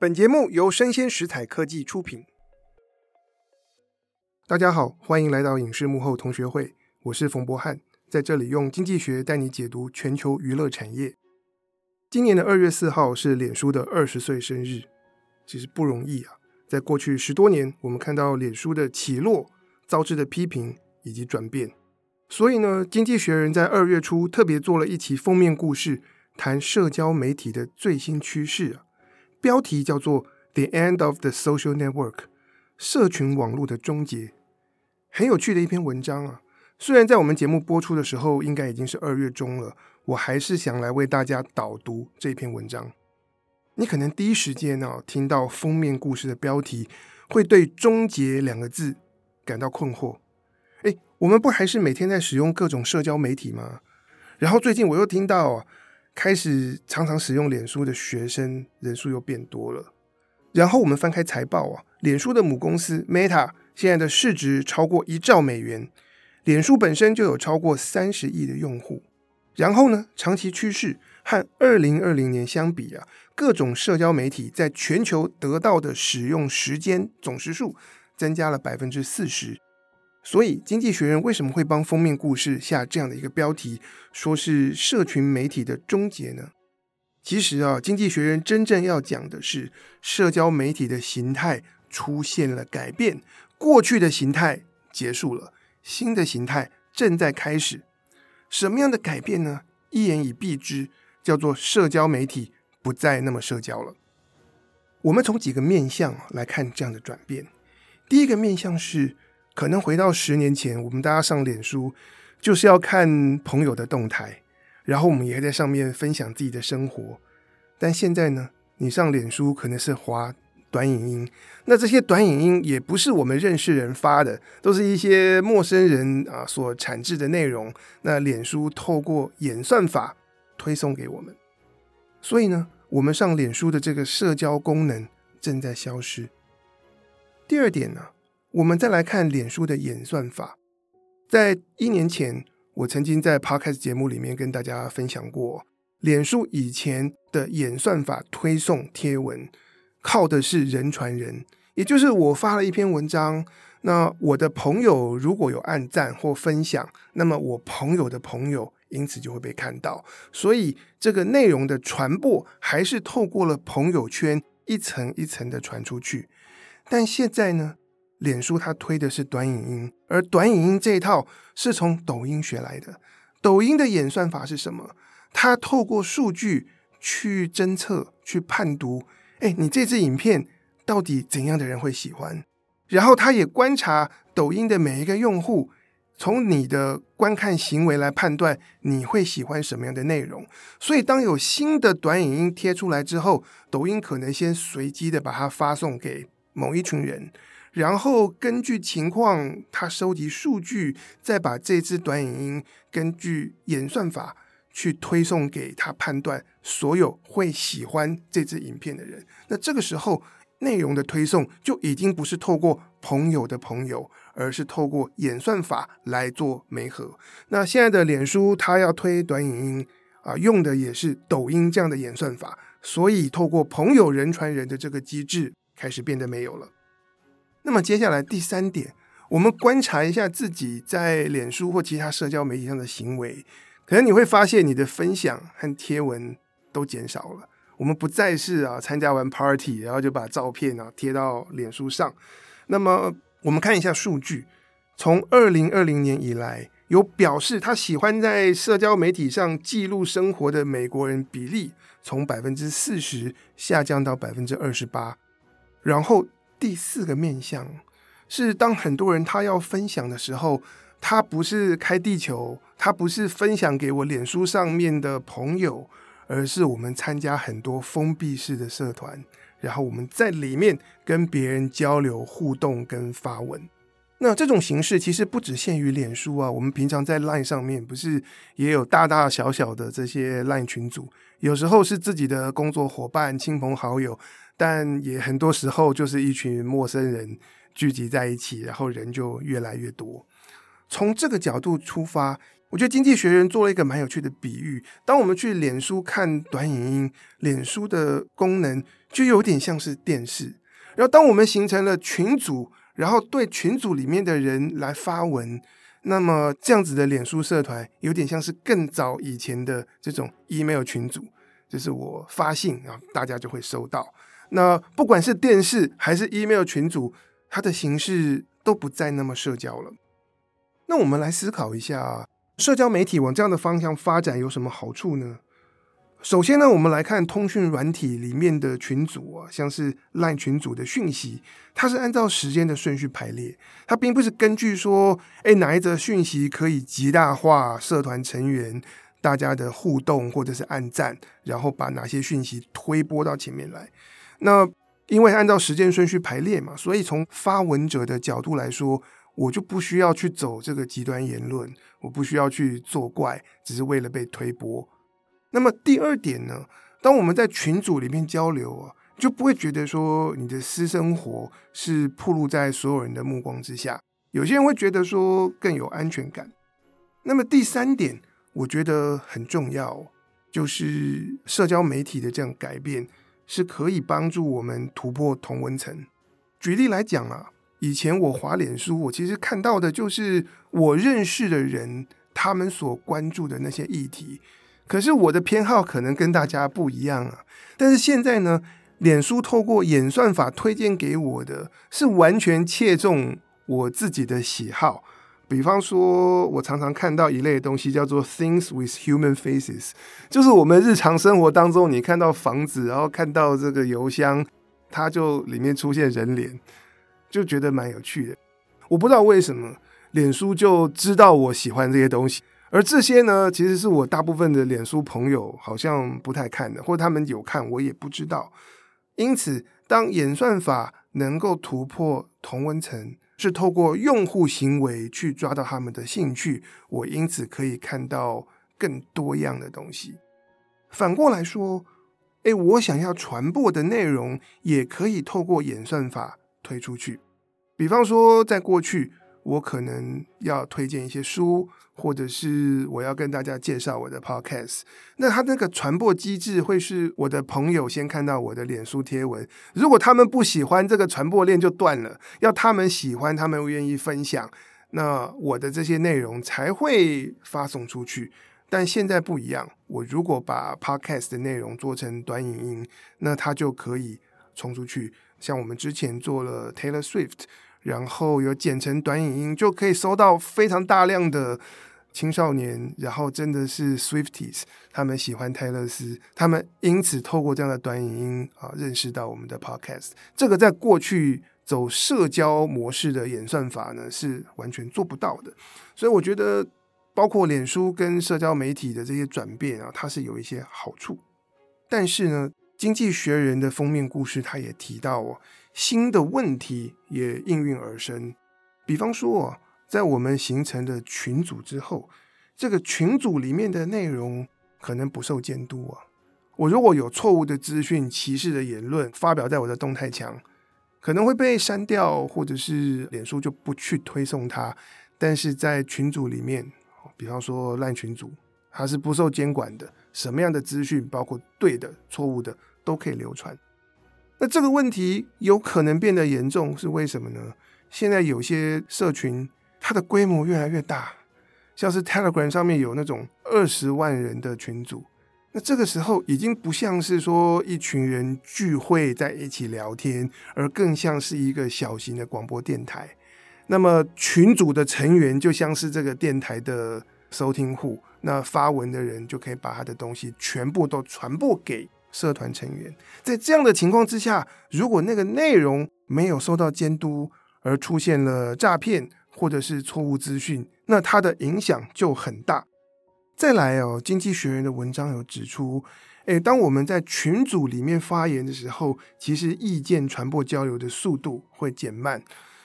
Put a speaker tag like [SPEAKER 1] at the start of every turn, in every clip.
[SPEAKER 1] 本节目由生鲜食材科技出品。大家好，欢迎来到影视幕后同学会，我是冯博翰，在这里用经济学带你解读全球娱乐产业。今年的二月四号是脸书的二十岁生日，其实不容易啊。在过去十多年，我们看到脸书的起落、遭致的批评以及转变，所以呢，经济学人在二月初特别做了一期封面故事，谈社交媒体的最新趋势啊，标题叫做《The End of the Social Network》，社群网络的终结。很有趣的一篇文章啊！虽然在我们节目播出的时候，应该已经是二月中了，我还是想来为大家导读这篇文章。你可能第一时间呢、听到封面故事的标题，会对“终结”两个字感到困惑。诶，我们不还是每天在使用各种社交媒体吗？然后最近我又听到、开始常常使用脸书的学生人数又变多了。然后我们翻开财报啊，脸书的母公司 Meta。现在的市值超过一兆美元，脸书本身就有超过三十亿的用户。然后呢，长期趋势和二零二零年相比啊，各种社交媒体在全球得到的使用时间总时数增加了百分之四十。所以，经济学人为什么会帮封面故事下这样的一个标题，说是社群媒体的终结呢？其实啊，经济学人真正要讲的是社交媒体的形态出现了改变。过去的形态结束了，新的形态正在开始。什么样的改变呢？一言以蔽之，叫做社交媒体不再那么社交了。我们从几个面向来看这样的转变。第一个面向是，可能回到十年前，我们大家上脸书就是要看朋友的动态，然后我们也会在上面分享自己的生活。但现在呢，你上脸书可能是滑。短影音，那这些短影音也不是我们认识人发的，都是一些陌生人啊所产制的内容。那脸书透过演算法推送给我们，所以呢，我们上脸书的这个社交功能正在消失。第二点呢，我们再来看脸书的演算法。在一年前，我曾经在 Podcast 节目里面跟大家分享过，脸书以前的演算法推送贴文。靠的是人传人，也就是我发了一篇文章，那我的朋友如果有按赞或分享，那么我朋友的朋友因此就会被看到，所以这个内容的传播还是透过了朋友圈一层一层的传出去。但现在呢，脸书它推的是短影音，而短影音这一套是从抖音学来的。抖音的演算法是什么？它透过数据去侦测、去判读。哎，你这支影片到底怎样的人会喜欢？然后它也观察抖音的每一个用户，从你的观看行为来判断你会喜欢什么样的内容。所以，当有新的短影音贴出来之后，抖音可能先随机的把它发送给某一群人，然后根据情况，他收集数据，再把这支短影音根据演算法。去推送给他判断所有会喜欢这支影片的人，那这个时候内容的推送就已经不是透过朋友的朋友，而是透过演算法来做媒合。那现在的脸书它要推短影音啊，用的也是抖音这样的演算法，所以透过朋友人传人的这个机制开始变得没有了。那么接下来第三点，我们观察一下自己在脸书或其他社交媒体上的行为。可能你会发现，你的分享和贴文都减少了。我们不再是啊参加完 party，然后就把照片啊贴到脸书上。那么，我们看一下数据，从二零二零年以来，有表示他喜欢在社交媒体上记录生活的美国人比例，从百分之四十下降到百分之二十八。然后第四个面向是，当很多人他要分享的时候。他不是开地球，他不是分享给我脸书上面的朋友，而是我们参加很多封闭式的社团，然后我们在里面跟别人交流、互动跟发文。那这种形式其实不只限于脸书啊，我们平常在 Line 上面不是也有大大小小的这些 Line 群组，有时候是自己的工作伙伴、亲朋好友，但也很多时候就是一群陌生人聚集在一起，然后人就越来越多。从这个角度出发，我觉得经济学人做了一个蛮有趣的比喻：当我们去脸书看短影音，脸书的功能就有点像是电视，然后当我们形成了群组。然后对群组里面的人来发文，那么这样子的脸书社团有点像是更早以前的这种 email 群组，就是我发信，然后大家就会收到。那不管是电视还是 email 群组，它的形式都不再那么社交了。那我们来思考一下，社交媒体往这样的方向发展有什么好处呢？首先呢，我们来看通讯软体里面的群组啊，像是 LINE 群组的讯息，它是按照时间的顺序排列，它并不是根据说，哎，哪一则讯息可以极大化社团成员大家的互动或者是按赞，然后把哪些讯息推播到前面来。那因为按照时间顺序排列嘛，所以从发文者的角度来说，我就不需要去走这个极端言论，我不需要去作怪，只是为了被推波。那么第二点呢，当我们在群组里面交流啊，就不会觉得说你的私生活是暴露在所有人的目光之下。有些人会觉得说更有安全感。那么第三点，我觉得很重要，就是社交媒体的这样改变是可以帮助我们突破同温层。举例来讲啊，以前我滑脸书，我其实看到的就是我认识的人他们所关注的那些议题。可是我的偏好可能跟大家不一样啊，但是现在呢，脸书透过演算法推荐给我的是完全切中我自己的喜好。比方说，我常常看到一类东西叫做 “things with human faces”，就是我们日常生活当中你看到房子，然后看到这个邮箱，它就里面出现人脸，就觉得蛮有趣的。我不知道为什么脸书就知道我喜欢这些东西。而这些呢，其实是我大部分的脸书朋友好像不太看的，或者他们有看，我也不知道。因此，当演算法能够突破同温层，是透过用户行为去抓到他们的兴趣，我因此可以看到更多样的东西。反过来说，诶，我想要传播的内容也可以透过演算法推出去。比方说，在过去，我可能要推荐一些书。或者是我要跟大家介绍我的 podcast，那他那个传播机制会是我的朋友先看到我的脸书贴文，如果他们不喜欢这个传播链就断了，要他们喜欢，他们愿意分享，那我的这些内容才会发送出去。但现在不一样，我如果把 podcast 的内容做成短影音，那它就可以冲出去。像我们之前做了 Taylor Swift，然后有剪成短影音，就可以收到非常大量的。青少年，然后真的是 Swifties，他们喜欢泰勒斯，他们因此透过这样的短影音啊，认识到我们的 Podcast。这个在过去走社交模式的演算法呢，是完全做不到的。所以我觉得，包括脸书跟社交媒体的这些转变啊，它是有一些好处。但是呢，《经济学人》的封面故事，他也提到哦，新的问题也应运而生，比方说啊。在我们形成的群组之后，这个群组里面的内容可能不受监督啊。我如果有错误的资讯、歧视的言论发表在我的动态墙，可能会被删掉，或者是脸书就不去推送它。但是在群组里面，比方说烂群组，它是不受监管的，什么样的资讯，包括对的、错误的，都可以流传。那这个问题有可能变得严重，是为什么呢？现在有些社群。它的规模越来越大，像是 Telegram 上面有那种二十万人的群组，那这个时候已经不像是说一群人聚会在一起聊天，而更像是一个小型的广播电台。那么群组的成员就像是这个电台的收听户，那发文的人就可以把他的东西全部都传播给社团成员。在这样的情况之下，如果那个内容没有受到监督，而出现了诈骗，或者是错误资讯，那它的影响就很大。再来哦，经济学人的文章有指出，诶，当我们在群组里面发言的时候，其实意见传播交流的速度会减慢。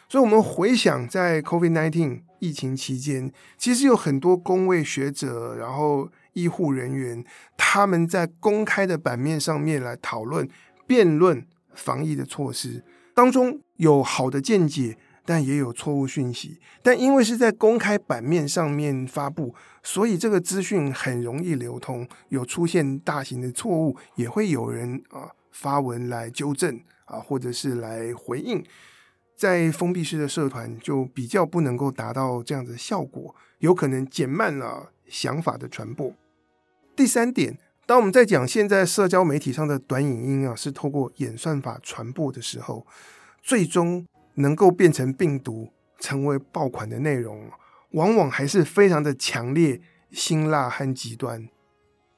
[SPEAKER 1] 所以，我们回想在 COVID-19 疫情期间，其实有很多公卫学者，然后医护人员，他们在公开的版面上面来讨论、辩论防疫的措施，当中有好的见解。但也有错误讯息，但因为是在公开版面上面发布，所以这个资讯很容易流通。有出现大型的错误，也会有人啊发文来纠正啊，或者是来回应。在封闭式的社团就比较不能够达到这样的效果，有可能减慢了想法的传播。第三点，当我们在讲现在社交媒体上的短影音啊是透过演算法传播的时候，最终。能够变成病毒，成为爆款的内容，往往还是非常的强烈、辛辣和极端。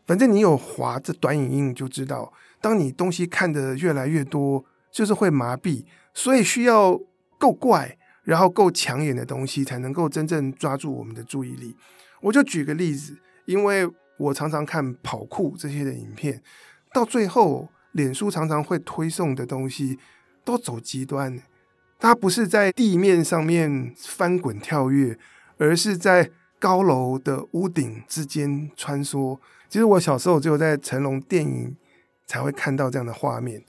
[SPEAKER 1] 反正你有划这短影音，就知道，当你东西看得越来越多，就是会麻痹。所以需要够怪，然后够抢眼的东西，才能够真正抓住我们的注意力。我就举个例子，因为我常常看跑酷这些的影片，到最后，脸书常常会推送的东西都走极端。它不是在地面上面翻滚跳跃，而是在高楼的屋顶之间穿梭。其实我小时候只有在成龙电影才会看到这样的画面，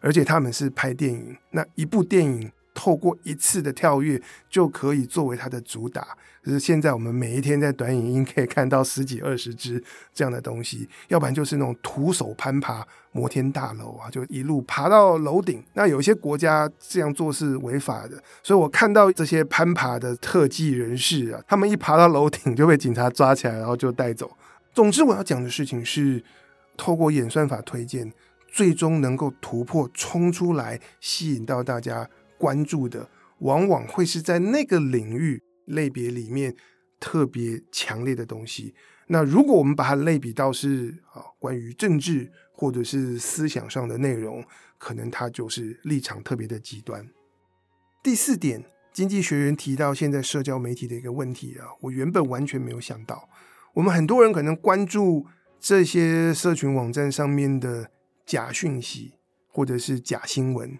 [SPEAKER 1] 而且他们是拍电影，那一部电影。透过一次的跳跃就可以作为它的主打，就是现在我们每一天在短影音可以看到十几二十支这样的东西，要不然就是那种徒手攀爬摩天大楼啊，就一路爬到楼顶。那有些国家这样做是违法的，所以我看到这些攀爬的特技人士啊，他们一爬到楼顶就被警察抓起来，然后就带走。总之，我要讲的事情是，透过演算法推荐，最终能够突破冲出来，吸引到大家。关注的往往会是在那个领域类别里面特别强烈的东西。那如果我们把它类比到是啊，关于政治或者是思想上的内容，可能它就是立场特别的极端。第四点，经济学人提到现在社交媒体的一个问题啊，我原本完全没有想到。我们很多人可能关注这些社群网站上面的假讯息或者是假新闻。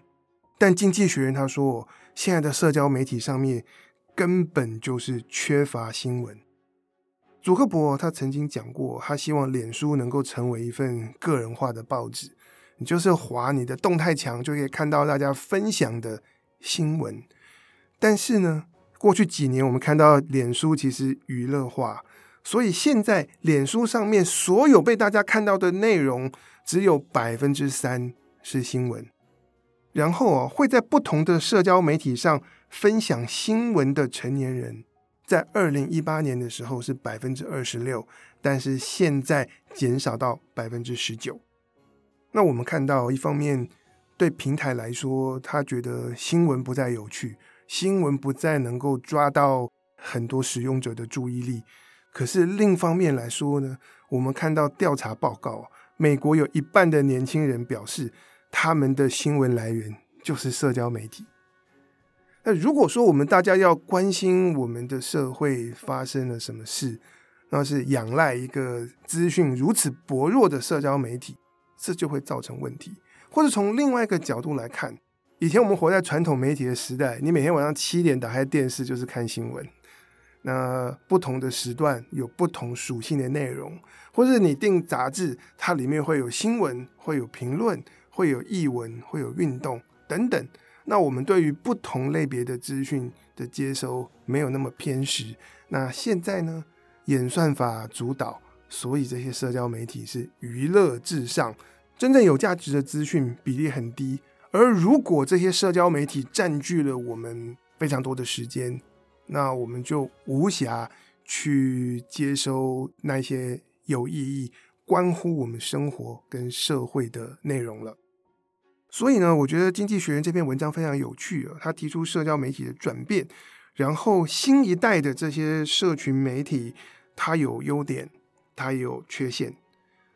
[SPEAKER 1] 但经济学人他说，现在的社交媒体上面根本就是缺乏新闻。祖克伯他曾经讲过，他希望脸书能够成为一份个人化的报纸，你就是滑你的动态墙就可以看到大家分享的新闻。但是呢，过去几年我们看到脸书其实娱乐化，所以现在脸书上面所有被大家看到的内容，只有百分之三是新闻。然后啊，会在不同的社交媒体上分享新闻的成年人，在二零一八年的时候是百分之二十六，但是现在减少到百分之十九。那我们看到，一方面对平台来说，他觉得新闻不再有趣，新闻不再能够抓到很多使用者的注意力。可是另一方面来说呢，我们看到调查报告，美国有一半的年轻人表示，他们的新闻来源就是社交媒体。那如果说我们大家要关心我们的社会发生了什么事，那是仰赖一个资讯如此薄弱的社交媒体，这就会造成问题。或者从另外一个角度来看，以前我们活在传统媒体的时代，你每天晚上七点打开电视就是看新闻。那不同的时段有不同属性的内容，或者你订杂志，它里面会有新闻，会有评论。会有译文，会有运动等等。那我们对于不同类别的资讯的接收没有那么偏食。那现在呢，演算法主导，所以这些社交媒体是娱乐至上，真正有价值的资讯比例很低。而如果这些社交媒体占据了我们非常多的时间，那我们就无暇去接收那些有意义、关乎我们生活跟社会的内容了。所以呢，我觉得《经济学人》这篇文章非常有趣啊。他提出社交媒体的转变，然后新一代的这些社群媒体，它有优点，它也有缺陷。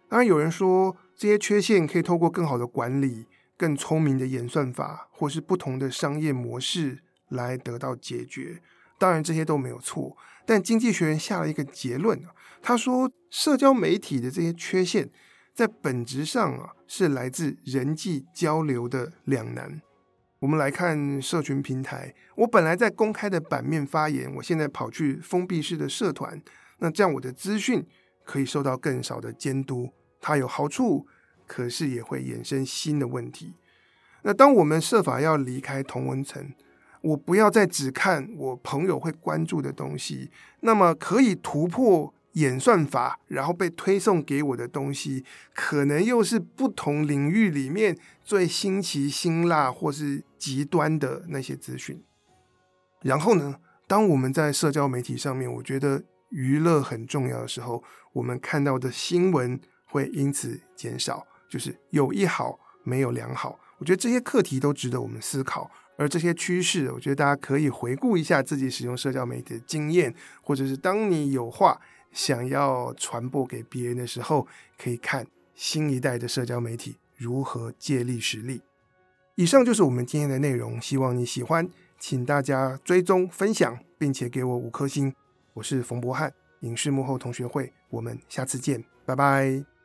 [SPEAKER 1] 当然，有人说这些缺陷可以透过更好的管理、更聪明的演算法，或是不同的商业模式来得到解决。当然，这些都没有错。但《经济学人》下了一个结论，他说社交媒体的这些缺陷。在本质上啊，是来自人际交流的两难。我们来看社群平台，我本来在公开的版面发言，我现在跑去封闭式的社团，那这样我的资讯可以受到更少的监督，它有好处，可是也会衍生新的问题。那当我们设法要离开同文层，我不要再只看我朋友会关注的东西，那么可以突破。演算法，然后被推送给我的东西，可能又是不同领域里面最新奇、辛辣或是极端的那些资讯。然后呢，当我们在社交媒体上面，我觉得娱乐很重要的时候，我们看到的新闻会因此减少，就是有一好没有两好。我觉得这些课题都值得我们思考，而这些趋势，我觉得大家可以回顾一下自己使用社交媒体的经验，或者是当你有话。想要传播给别人的时候，可以看新一代的社交媒体如何借力使力。以上就是我们今天的内容，希望你喜欢，请大家追踪、分享，并且给我五颗星。我是冯博翰，影视幕后同学会，我们下次见，拜拜。